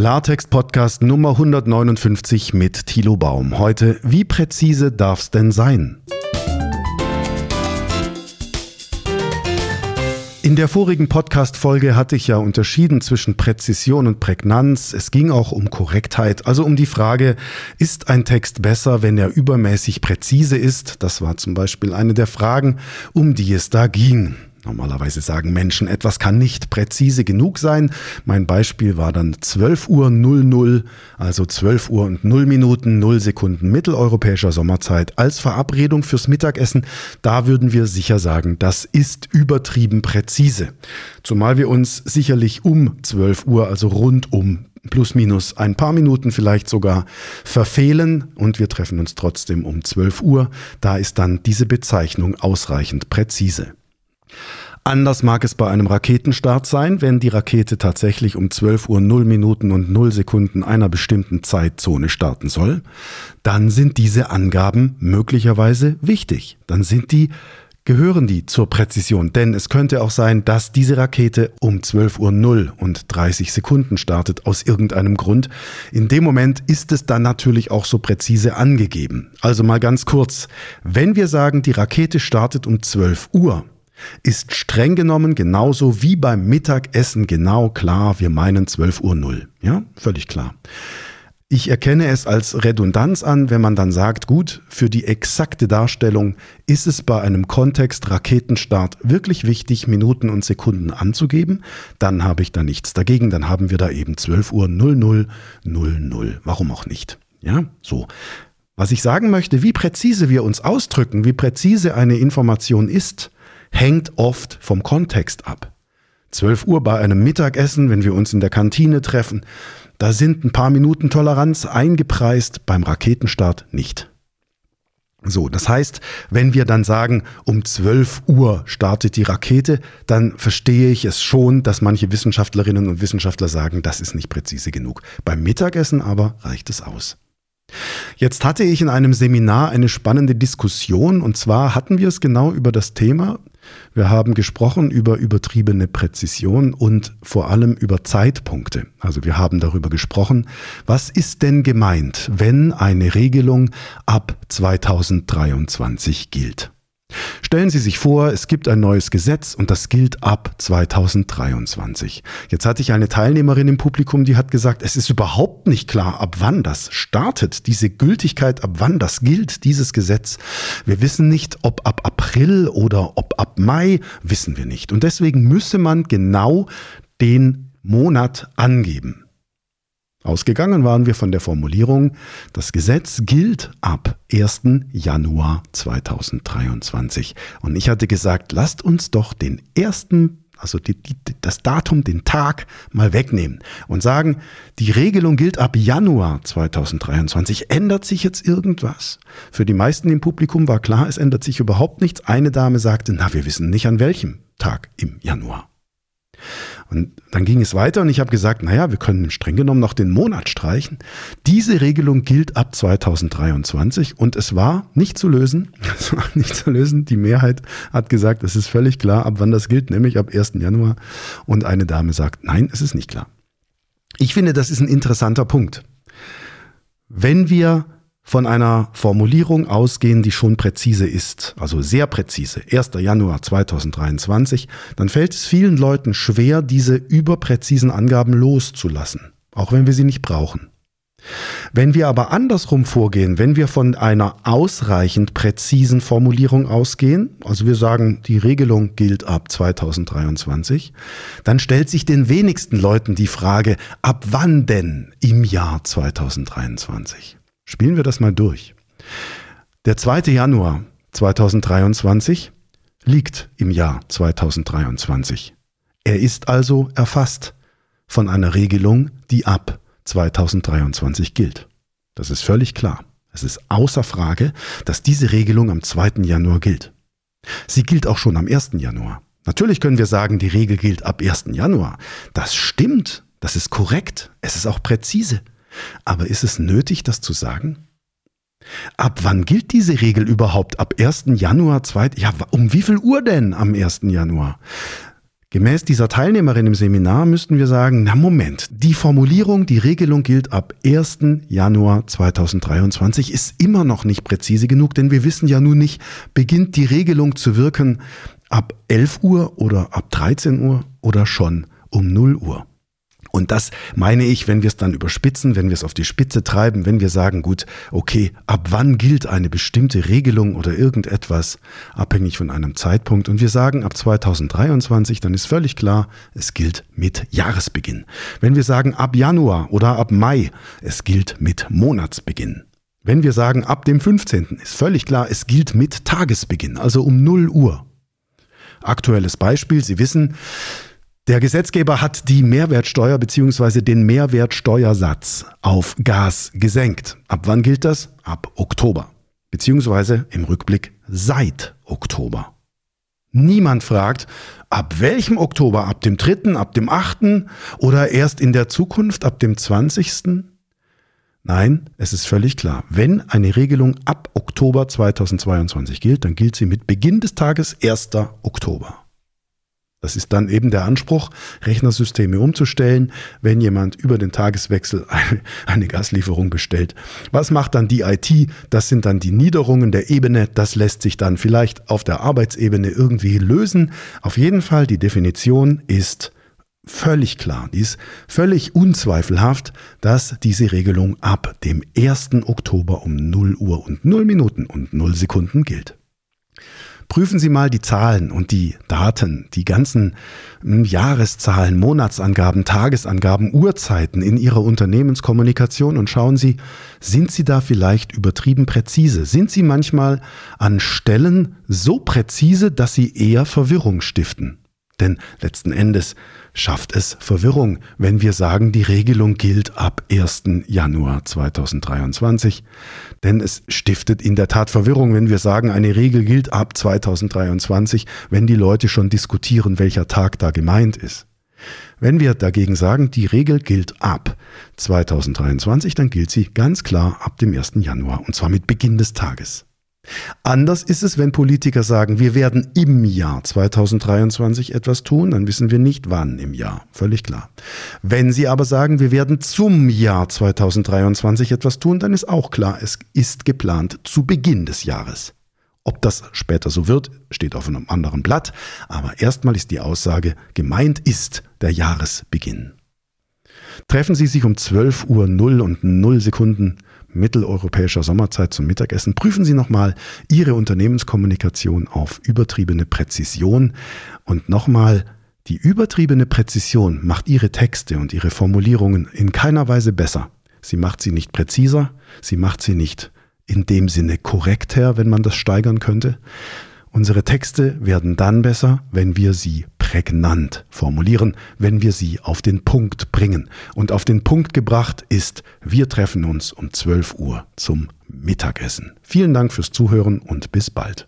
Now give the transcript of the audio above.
Klartext-Podcast Nummer 159 mit Thilo Baum. Heute, wie präzise darf's denn sein? In der vorigen Podcast-Folge hatte ich ja unterschieden zwischen Präzision und Prägnanz. Es ging auch um Korrektheit, also um die Frage, ist ein Text besser, wenn er übermäßig präzise ist? Das war zum Beispiel eine der Fragen, um die es da ging. Normalerweise sagen Menschen, etwas kann nicht präzise genug sein. Mein Beispiel war dann 12 Uhr 00, also 12 Uhr und 0 Minuten 0 Sekunden mitteleuropäischer Sommerzeit als Verabredung fürs Mittagessen. Da würden wir sicher sagen, das ist übertrieben präzise. Zumal wir uns sicherlich um 12 Uhr, also rund um plus minus ein paar Minuten vielleicht sogar verfehlen und wir treffen uns trotzdem um 12 Uhr. Da ist dann diese Bezeichnung ausreichend präzise. Anders mag es bei einem Raketenstart sein, wenn die Rakete tatsächlich um 12 Uhr 0 Minuten und 0 Sekunden einer bestimmten Zeitzone starten soll. Dann sind diese Angaben möglicherweise wichtig. Dann sind die gehören die zur Präzision, denn es könnte auch sein, dass diese Rakete um 12 Uhr 0 und 30 Sekunden startet aus irgendeinem Grund. In dem Moment ist es dann natürlich auch so präzise angegeben. Also mal ganz kurz, wenn wir sagen, die Rakete startet um 12 Uhr, ist streng genommen genauso wie beim Mittagessen genau klar, wir meinen 12 Uhr. Ja, völlig klar. Ich erkenne es als Redundanz an, wenn man dann sagt, gut, für die exakte Darstellung ist es bei einem Kontext Raketenstart wirklich wichtig, Minuten und Sekunden anzugeben. Dann habe ich da nichts dagegen. Dann haben wir da eben 12 Uhr 0000. Warum auch nicht? Ja, so. Was ich sagen möchte, wie präzise wir uns ausdrücken, wie präzise eine Information ist, hängt oft vom Kontext ab. 12 Uhr bei einem Mittagessen, wenn wir uns in der Kantine treffen, da sind ein paar Minuten Toleranz eingepreist, beim Raketenstart nicht. So, das heißt, wenn wir dann sagen, um 12 Uhr startet die Rakete, dann verstehe ich es schon, dass manche Wissenschaftlerinnen und Wissenschaftler sagen, das ist nicht präzise genug. Beim Mittagessen aber reicht es aus. Jetzt hatte ich in einem Seminar eine spannende Diskussion und zwar hatten wir es genau über das Thema. Wir haben gesprochen über übertriebene Präzision und vor allem über Zeitpunkte. Also wir haben darüber gesprochen, was ist denn gemeint, wenn eine Regelung ab 2023 gilt. Stellen Sie sich vor, es gibt ein neues Gesetz und das gilt ab 2023. Jetzt hatte ich eine Teilnehmerin im Publikum, die hat gesagt, es ist überhaupt nicht klar, ab wann das startet, diese Gültigkeit, ab wann das gilt, dieses Gesetz. Wir wissen nicht, ob ab April oder ob ab Mai, wissen wir nicht. Und deswegen müsse man genau den Monat angeben. Ausgegangen waren wir von der Formulierung, das Gesetz gilt ab 1. Januar 2023. Und ich hatte gesagt, lasst uns doch den ersten, also die, die, das Datum, den Tag mal wegnehmen und sagen, die Regelung gilt ab Januar 2023. Ändert sich jetzt irgendwas? Für die meisten im Publikum war klar, es ändert sich überhaupt nichts. Eine Dame sagte, na, wir wissen nicht an welchem Tag im Januar. Und dann ging es weiter und ich habe gesagt, naja, wir können streng genommen noch den Monat streichen. Diese Regelung gilt ab 2023 und es war nicht zu lösen. Es war nicht zu lösen. Die Mehrheit hat gesagt, es ist völlig klar, ab wann das gilt, nämlich ab 1. Januar. Und eine Dame sagt, nein, es ist nicht klar. Ich finde, das ist ein interessanter Punkt. Wenn wir von einer Formulierung ausgehen, die schon präzise ist, also sehr präzise, 1. Januar 2023, dann fällt es vielen Leuten schwer, diese überpräzisen Angaben loszulassen, auch wenn wir sie nicht brauchen. Wenn wir aber andersrum vorgehen, wenn wir von einer ausreichend präzisen Formulierung ausgehen, also wir sagen, die Regelung gilt ab 2023, dann stellt sich den wenigsten Leuten die Frage, ab wann denn im Jahr 2023? Spielen wir das mal durch. Der 2. Januar 2023 liegt im Jahr 2023. Er ist also erfasst von einer Regelung, die ab 2023 gilt. Das ist völlig klar. Es ist außer Frage, dass diese Regelung am 2. Januar gilt. Sie gilt auch schon am 1. Januar. Natürlich können wir sagen, die Regel gilt ab 1. Januar. Das stimmt, das ist korrekt, es ist auch präzise. Aber ist es nötig, das zu sagen? Ab wann gilt diese Regel überhaupt? Ab 1. Januar 2. Ja, um wie viel Uhr denn am 1. Januar? Gemäß dieser Teilnehmerin im Seminar müssten wir sagen, na Moment, die Formulierung, die Regelung gilt ab 1. Januar 2023 ist immer noch nicht präzise genug, denn wir wissen ja nun nicht, beginnt die Regelung zu wirken ab 11 Uhr oder ab 13 Uhr oder schon um 0 Uhr. Und das meine ich, wenn wir es dann überspitzen, wenn wir es auf die Spitze treiben, wenn wir sagen, gut, okay, ab wann gilt eine bestimmte Regelung oder irgendetwas, abhängig von einem Zeitpunkt. Und wir sagen ab 2023, dann ist völlig klar, es gilt mit Jahresbeginn. Wenn wir sagen ab Januar oder ab Mai, es gilt mit Monatsbeginn. Wenn wir sagen ab dem 15., ist völlig klar, es gilt mit Tagesbeginn, also um 0 Uhr. Aktuelles Beispiel, Sie wissen, der Gesetzgeber hat die Mehrwertsteuer bzw. den Mehrwertsteuersatz auf Gas gesenkt. Ab wann gilt das? Ab Oktober. Beziehungsweise im Rückblick seit Oktober. Niemand fragt, ab welchem Oktober? Ab dem 3., ab dem 8. oder erst in der Zukunft, ab dem 20.? Nein, es ist völlig klar. Wenn eine Regelung ab Oktober 2022 gilt, dann gilt sie mit Beginn des Tages 1. Oktober. Das ist dann eben der Anspruch, Rechnersysteme umzustellen, wenn jemand über den Tageswechsel eine, eine, Gaslieferung bestellt. Was macht dann die IT? Das sind dann die Niederungen der Ebene. Das lässt sich dann vielleicht auf der Arbeitsebene irgendwie lösen. Auf jeden Fall, die Definition ist völlig klar. Die ist völlig unzweifelhaft, dass diese Regelung ab dem 1. Oktober um 0 Uhr und 0 Minuten und 0 Sekunden gilt. Prüfen Sie mal die Zahlen und die Daten, die ganzen hm, Jahreszahlen, Monatsangaben, Tagesangaben, Uhrzeiten in Ihrer Unternehmenskommunikation und schauen Sie, sind Sie da vielleicht übertrieben präzise? Sind Sie manchmal an Stellen so präzise, dass Sie eher Verwirrung stiften? Denn letzten Endes schafft es Verwirrung, wenn wir sagen, die Regelung gilt ab 1. Januar 2023. Denn es stiftet in der Tat Verwirrung, wenn wir sagen, eine Regel gilt ab 2023, wenn die Leute schon diskutieren, welcher Tag da gemeint ist. Wenn wir dagegen sagen, die Regel gilt ab 2023, dann gilt sie ganz klar ab dem 1. Januar und zwar mit Beginn des Tages. Anders ist es, wenn Politiker sagen, wir werden im Jahr 2023 etwas tun, dann wissen wir nicht wann im Jahr, völlig klar. Wenn sie aber sagen, wir werden zum Jahr 2023 etwas tun, dann ist auch klar, es ist geplant zu Beginn des Jahres. Ob das später so wird, steht auf einem anderen Blatt, aber erstmal ist die Aussage, gemeint ist der Jahresbeginn. Treffen Sie sich um 12 Uhr 0 und 0 Sekunden mitteleuropäischer Sommerzeit zum Mittagessen. Prüfen Sie nochmal Ihre Unternehmenskommunikation auf übertriebene Präzision. Und nochmal, die übertriebene Präzision macht Ihre Texte und Ihre Formulierungen in keiner Weise besser. Sie macht sie nicht präziser, sie macht sie nicht in dem Sinne korrekter, wenn man das steigern könnte. Unsere Texte werden dann besser, wenn wir sie prägnant formulieren, wenn wir sie auf den Punkt bringen. Und auf den Punkt gebracht ist, wir treffen uns um 12 Uhr zum Mittagessen. Vielen Dank fürs Zuhören und bis bald.